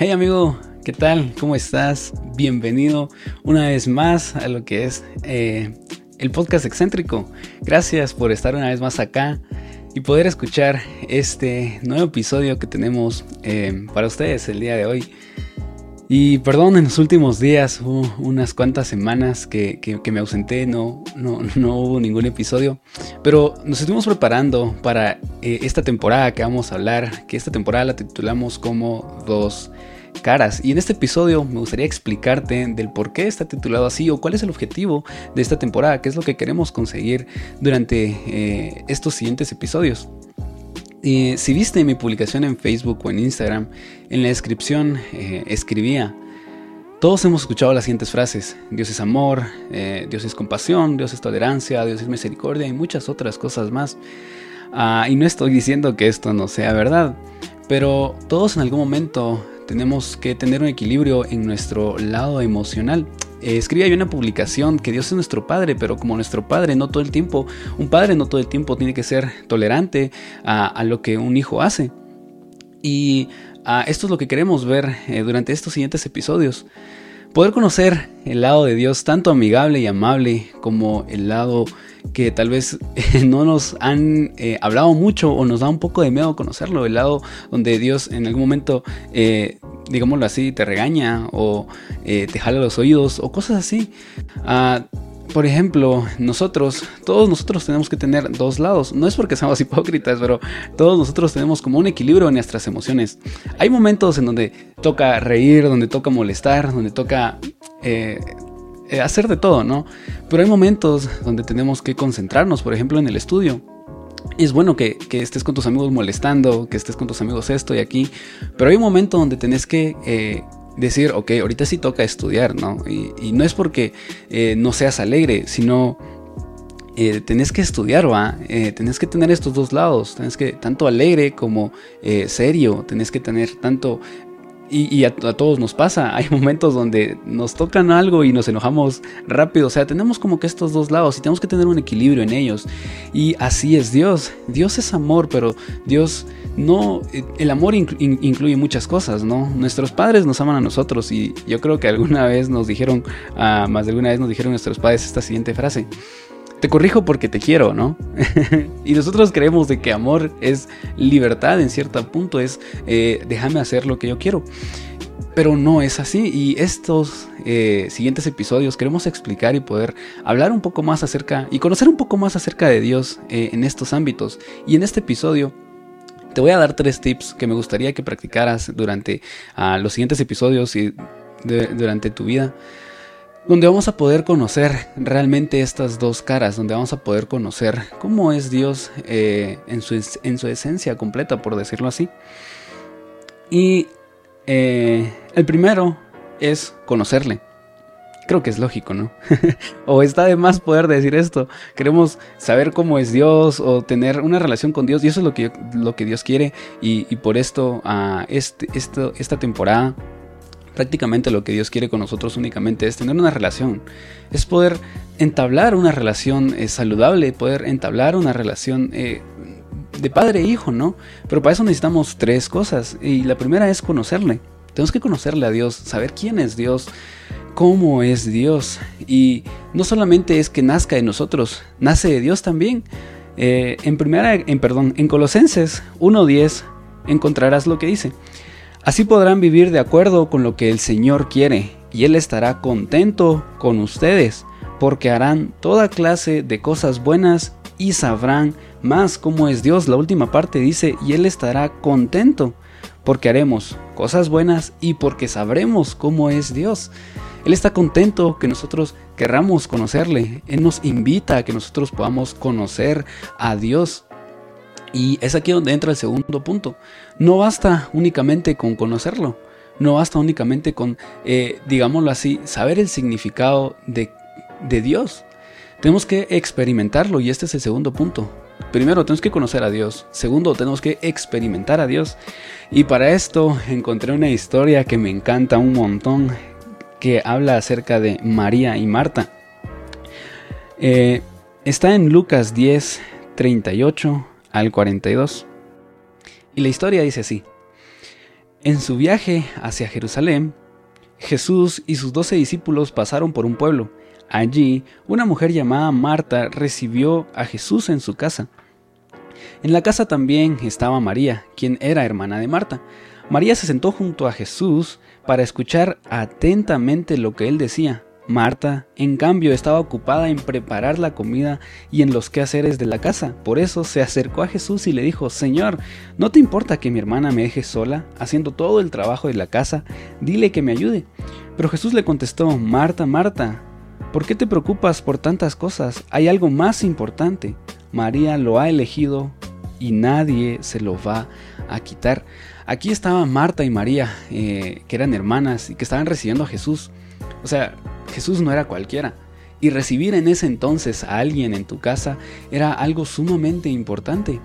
Hey amigo, ¿qué tal? ¿Cómo estás? Bienvenido una vez más a lo que es eh, el podcast excéntrico. Gracias por estar una vez más acá y poder escuchar este nuevo episodio que tenemos eh, para ustedes el día de hoy. Y perdón, en los últimos días, unas cuantas semanas que, me ausenté, no, no, no, hubo ningún episodio, pero nos estuvimos preparando para eh, esta temporada que vamos a hablar, que esta temporada la titulamos como Dos caras. Y en este episodio me gustaría explicarte del por qué está titulado así o cuál es el objetivo de esta temporada, qué es lo que queremos conseguir durante eh, estos siguientes episodios. Y si viste mi publicación en Facebook o en Instagram, en la descripción eh, escribía, todos hemos escuchado las siguientes frases, Dios es amor, eh, Dios es compasión, Dios es tolerancia, Dios es misericordia y muchas otras cosas más. Ah, y no estoy diciendo que esto no sea verdad, pero todos en algún momento tenemos que tener un equilibrio en nuestro lado emocional. Eh, escribí ahí una publicación que Dios es nuestro Padre, pero como nuestro Padre no todo el tiempo, un Padre no todo el tiempo tiene que ser tolerante a, lo que un hijo hace. Y ah, esto es lo que queremos ver eh, durante estos siguientes episodios. Poder conocer el lado de Dios tanto amigable y amable como el lado que tal vez no nos han eh, hablado mucho o nos da un poco de miedo conocerlo, el lado donde Dios en algún momento, eh, digámoslo así, te regaña o eh, te jala los oídos o cosas así. Ah, por ejemplo, nosotros, todos nosotros tenemos que tener dos lados. No es porque seamos hipócritas, pero todos nosotros tenemos como un equilibrio en nuestras emociones. Hay momentos en donde toca reír, donde toca molestar, donde toca hacer de todo, ¿no? Pero hay momentos donde tenemos que concentrarnos, por ejemplo, en el estudio. Es bueno que, estés con tus amigos molestando, que estés con tus amigos esto y aquí, pero hay un momento donde tenés que eh, decir, ok, ahorita sí toca estudiar, ¿no? Y, no es porque eh, no seas alegre, sino tenés que estudiar, ¿va? tenés que tener estos dos lados, tenés que tanto alegre como serio, tenés que tener tanto y, a, todos nos pasa, hay momentos donde nos tocan algo y nos enojamos rápido, o sea, tenemos como que estos dos lados y tenemos que tener un equilibrio en ellos. Y así es Dios, Dios es amor, pero Dios no, eh, el amor incluye muchas cosas, ¿no? Nuestros padres nos aman a nosotros y yo creo que alguna vez nos dijeron, ah, más de alguna vez nos dijeron nuestros padres esta siguiente frase te corrijo porque te quiero, ¿no? y nosotros creemos de que amor es libertad en cierto punto, es eh, déjame hacer lo que yo quiero. Pero no es así y estos eh, siguientes episodios queremos explicar y poder hablar un poco más acerca y conocer un poco más acerca de Dios eh, en estos ámbitos. Y en este episodio te voy a dar tres tips que me gustaría que practicaras durante ah, los siguientes episodios y durante tu vida donde vamos a poder conocer realmente estas dos caras, donde vamos a poder conocer cómo es Dios eh, en, su, en, su, esencia completa, por decirlo así. Y eh, el primero es conocerle. Creo que es lógico, ¿no? o está de más poder decir esto. Queremos saber cómo es Dios o tener una relación con Dios y eso es lo que, lo que Dios quiere y, por esto, a este, esto, esta temporada prácticamente lo que Dios quiere con nosotros únicamente es tener una relación, es poder entablar una relación eh, saludable, poder entablar una relación eh, de padre e hijo, ¿no? Pero para eso necesitamos tres cosas y la primera es conocerle. Tenemos que conocerle a Dios, saber quién es Dios, cómo es Dios y no solamente es que nazca de nosotros, nace de Dios también. Eh, en primera, en perdón, en Colosenses 1:10 encontrarás lo que dice. Así podrán vivir de acuerdo con lo que el Señor quiere, y Él estará contento con ustedes, porque harán toda clase de cosas buenas y sabrán más cómo es Dios. La última parte dice, y Él estará contento, porque haremos cosas buenas y porque sabremos cómo es Dios. Él está contento que nosotros querramos conocerle. Él nos invita a que nosotros podamos conocer a Dios. Y es aquí donde entra el segundo punto. No basta únicamente con conocerlo, no basta únicamente con, eh, digámoslo así, saber el significado de, de Dios. Tenemos que experimentarlo y este es el segundo punto. Primero, tenemos que conocer a Dios. Segundo, tenemos que experimentar a Dios. Y para esto encontré una historia que me encanta un montón, que habla acerca de María y Marta. Eh, está en Lucas 10, 38 al 42. Y la historia dice así. En su viaje hacia Jerusalén, Jesús y sus doce discípulos pasaron por un pueblo. Allí, una mujer llamada Marta recibió a Jesús en su casa. En la casa también estaba María, quien era hermana de Marta. María se sentó junto a Jesús para escuchar atentamente lo que él decía. Marta, en cambio, estaba ocupada en preparar la comida y en los quehaceres de la casa. Por eso se acercó a Jesús y le dijo, Señor, ¿no te importa que mi hermana me deje sola, haciendo todo el trabajo de la casa? Dile que me ayude. Pero Jesús le contestó, Marta, Marta, ¿por qué te preocupas por tantas cosas? Hay algo más importante. María lo ha elegido y nadie se lo va a quitar. Aquí estaban Marta y María, eh, que eran hermanas y que estaban recibiendo a Jesús. O sea, Jesús no era cualquiera. Y recibir en ese entonces a alguien en tu casa era algo sumamente importante.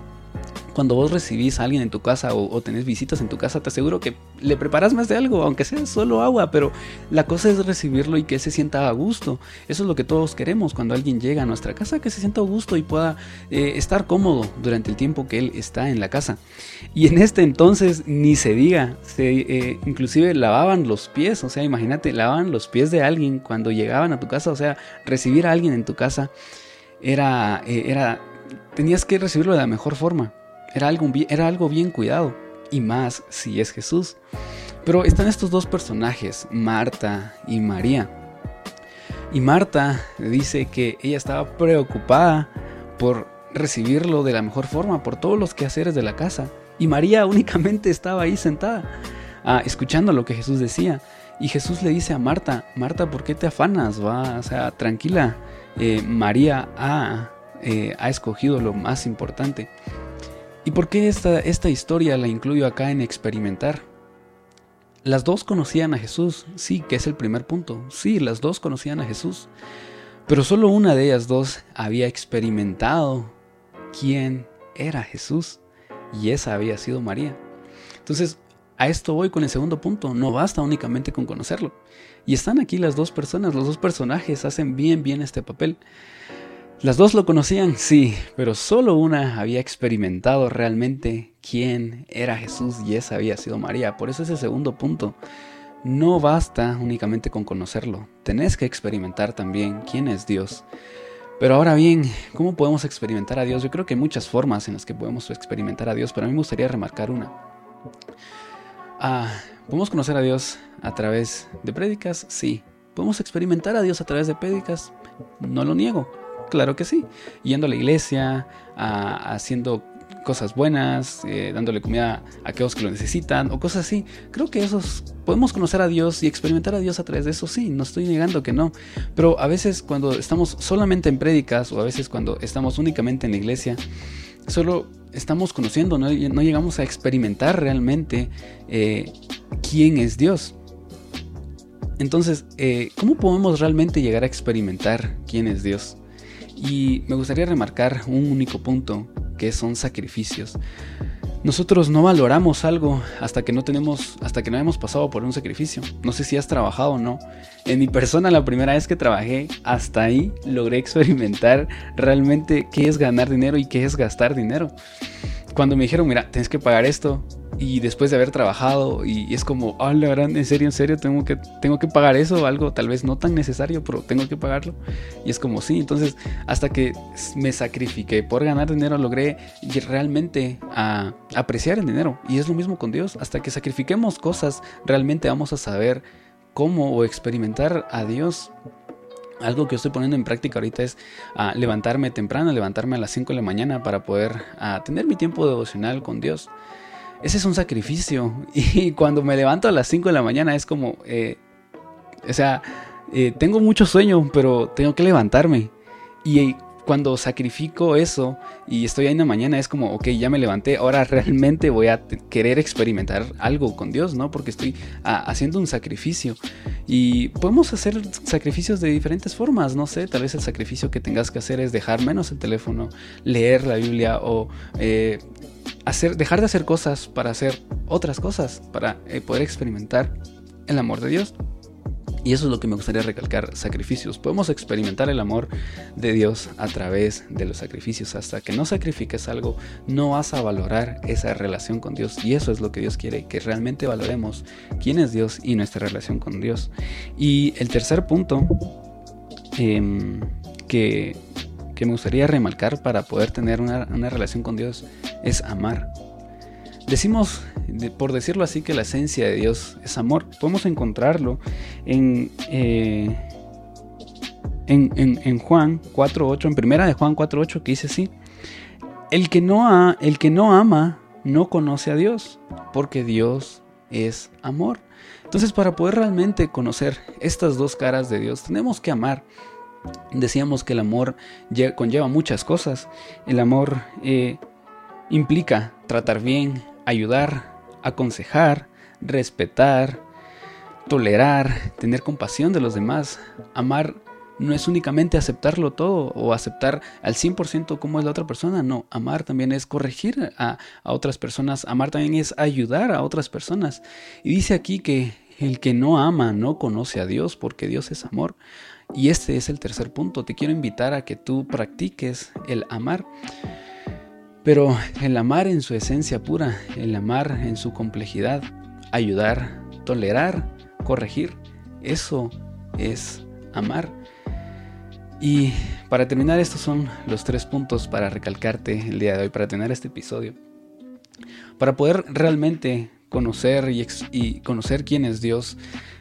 Cuando vos recibís a alguien en tu casa o, tenés visitas en tu casa, te aseguro que le preparas más de algo, aunque sea solo agua, pero la cosa es recibirlo y que se sienta a gusto. Eso es lo que todos queremos cuando alguien llega a nuestra casa, que se sienta a gusto y pueda eh, estar cómodo durante el tiempo que él está en la casa. Y en este entonces ni se diga, se, eh, inclusive lavaban los pies, o sea, imagínate, lavaban los pies de alguien cuando llegaban a tu casa, o sea, recibir a alguien en tu casa era, eh, era, tenías que recibirlo de la mejor forma. Era algo, era algo bien cuidado, y más si es Jesús. Pero están estos dos personajes, Marta y María. Y Marta dice que ella estaba preocupada por recibirlo de la mejor forma, por todos los quehaceres de la casa. Y María únicamente estaba ahí sentada, ah, escuchando lo que Jesús decía. Y Jesús le dice a Marta, Marta, ¿por qué te afanas? Va, o sea, tranquila. Eh, María ha, eh, ha escogido lo más importante. ¿Y por qué esta, esta historia la incluyo acá en experimentar? Las dos conocían a Jesús, sí, que es el primer punto. Sí, las dos conocían a Jesús. Pero solo una de ellas dos había experimentado quién era Jesús. Y esa había sido María. Entonces, a esto voy con el segundo punto. No basta únicamente con conocerlo. Y están aquí las dos personas, los dos personajes hacen bien, bien este papel. Las dos lo conocían, sí, pero solo una había experimentado realmente quién era Jesús y esa había sido María. Por eso ese segundo punto. No basta únicamente con conocerlo, tenés que experimentar también quién es Dios. Pero ahora bien, ¿cómo podemos experimentar a Dios? Yo creo que hay muchas formas en las que podemos experimentar a Dios, pero a mí me gustaría remarcar una. Ah, ¿Podemos conocer a Dios a través de prédicas? Sí. ¿Podemos experimentar a Dios a través de prédicas? No lo niego. Claro que sí. Yendo a la iglesia, haciendo cosas buenas, eh, dándole comida a aquellos que lo necesitan o cosas así. Creo que esos podemos conocer a Dios y experimentar a Dios a través de eso, sí, no estoy negando que no. Pero a veces cuando estamos solamente en prédicas o a veces cuando estamos únicamente en la iglesia, solo estamos conociendo, no, llegamos a experimentar realmente eh, quién es Dios. Entonces, eh, ¿cómo podemos realmente llegar a experimentar quién es Dios? Y me gustaría remarcar un único punto, que son sacrificios. Nosotros no valoramos algo hasta que no tenemos, hasta que no hemos pasado por un sacrificio. No sé si has trabajado o no. En mi persona, la primera vez que trabajé, hasta ahí logré experimentar realmente qué es ganar dinero y qué es gastar dinero. Cuando me dijeron, mira, tienes que pagar esto, y después de haber trabajado y es como, ah, la verdad, en serio, en serio, tengo que, tengo que pagar eso, algo tal vez no tan necesario, pero tengo que pagarlo. Y es como, sí, entonces hasta que me sacrifiqué por ganar dinero, logré realmente a, apreciar el dinero. Y es lo mismo con Dios, hasta que sacrifiquemos cosas, realmente vamos a saber cómo o experimentar a Dios. Algo que estoy poniendo en práctica ahorita es levantarme temprano, levantarme a las 5 de la mañana para poder tener mi tiempo devocional con Dios ese es un sacrificio. Y cuando me levanto a las 5 de la mañana es como, eh, o sea, eh, tengo mucho sueño, pero tengo que levantarme. Y cuando sacrifico eso y estoy ahí en la mañana es como, ok, ya me levanté, ahora realmente voy a querer experimentar algo con Dios, ¿no? Porque estoy haciendo un sacrificio. Y podemos hacer sacrificios de diferentes formas, no sé, tal vez el sacrificio que tengas que hacer es dejar menos el teléfono, leer la Biblia o eh, hacer, dejar de hacer cosas para hacer otras cosas, para eh, poder experimentar el amor de Dios. Y eso es lo que me gustaría recalcar, sacrificios. Podemos experimentar el amor de Dios a través de los sacrificios. Hasta que no sacrifiques algo, no vas a valorar esa relación con Dios. Y eso es lo que Dios quiere, que realmente valoremos quién es Dios y nuestra relación con Dios. Y el tercer punto em, que, me gustaría remarcar para poder tener una, una relación con Dios es amar. Decimos, por decirlo así, que la esencia de Dios es amor. Podemos encontrarlo en, eh, en, en, Juan 4.8, en primera de Juan 4.8, que dice así, el que, no el que no ama no conoce a Dios, porque Dios es amor. Entonces, para poder realmente conocer estas dos caras de Dios, tenemos que amar. Decíamos que el amor conlleva muchas cosas. El amor eh, implica tratar bien, ayudar, aconsejar, respetar, tolerar, tener compasión de los demás. Amar no es únicamente aceptarlo todo o aceptar al 100% cómo es la otra persona, no, amar también es corregir a, a, otras personas, amar también es ayudar a otras personas. Y dice aquí que el que no ama no conoce a Dios porque Dios es amor. Y este es el tercer punto, te quiero invitar a que tú practiques el amar. Pero el amar en su esencia pura, el amar en su complejidad, ayudar, tolerar, corregir, eso es amar. Y para terminar, estos son los tres puntos para recalcarte el día de hoy, para tener este episodio. Para poder realmente conocer y, conocer quién es Dios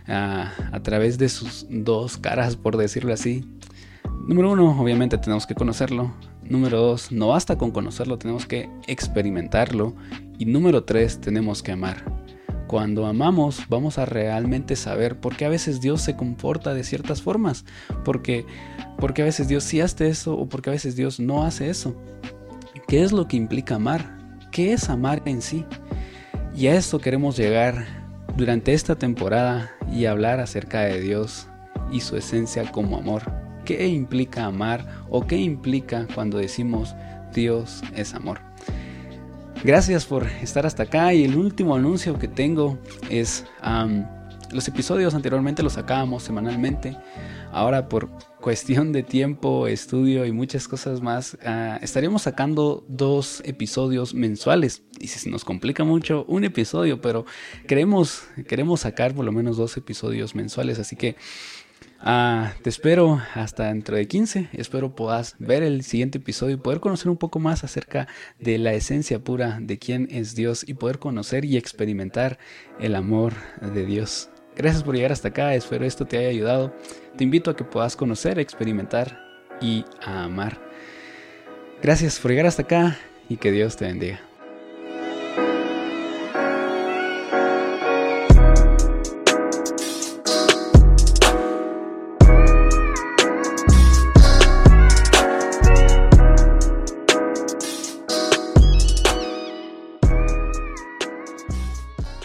ah, a través de sus dos caras, por decirlo así. Número uno, obviamente tenemos que conocerlo. Número dos, no basta con conocerlo, tenemos que experimentarlo. Y número tres, tenemos que amar. Cuando amamos vamos a realmente saber por qué a veces Dios se comporta de ciertas formas. Porque, porque a veces Dios sí hace eso o porque a veces Dios no hace eso. ¿Qué es lo que implica amar? ¿Qué es amar en sí? Y a esto queremos llegar durante esta temporada y hablar acerca de Dios y su esencia como amor qué implica amar o qué implica cuando decimos Dios es amor. Gracias por estar hasta acá y el último anuncio que tengo es los episodios anteriormente los sacábamos semanalmente. Ahora por cuestión de tiempo, estudio y muchas cosas más, uh, estaríamos sacando dos episodios mensuales. Y si nos complica mucho, un episodio, pero queremos, queremos sacar por lo menos dos episodios mensuales. Así que Ah, te espero hasta dentro de 15. Espero puedas ver el siguiente episodio y poder conocer un poco más acerca de la esencia pura de quién es Dios y poder conocer y experimentar el amor de Dios. Gracias por llegar hasta acá. Espero esto te haya ayudado. Te invito a que puedas conocer, experimentar y amar. Gracias por llegar hasta acá y que Dios te bendiga.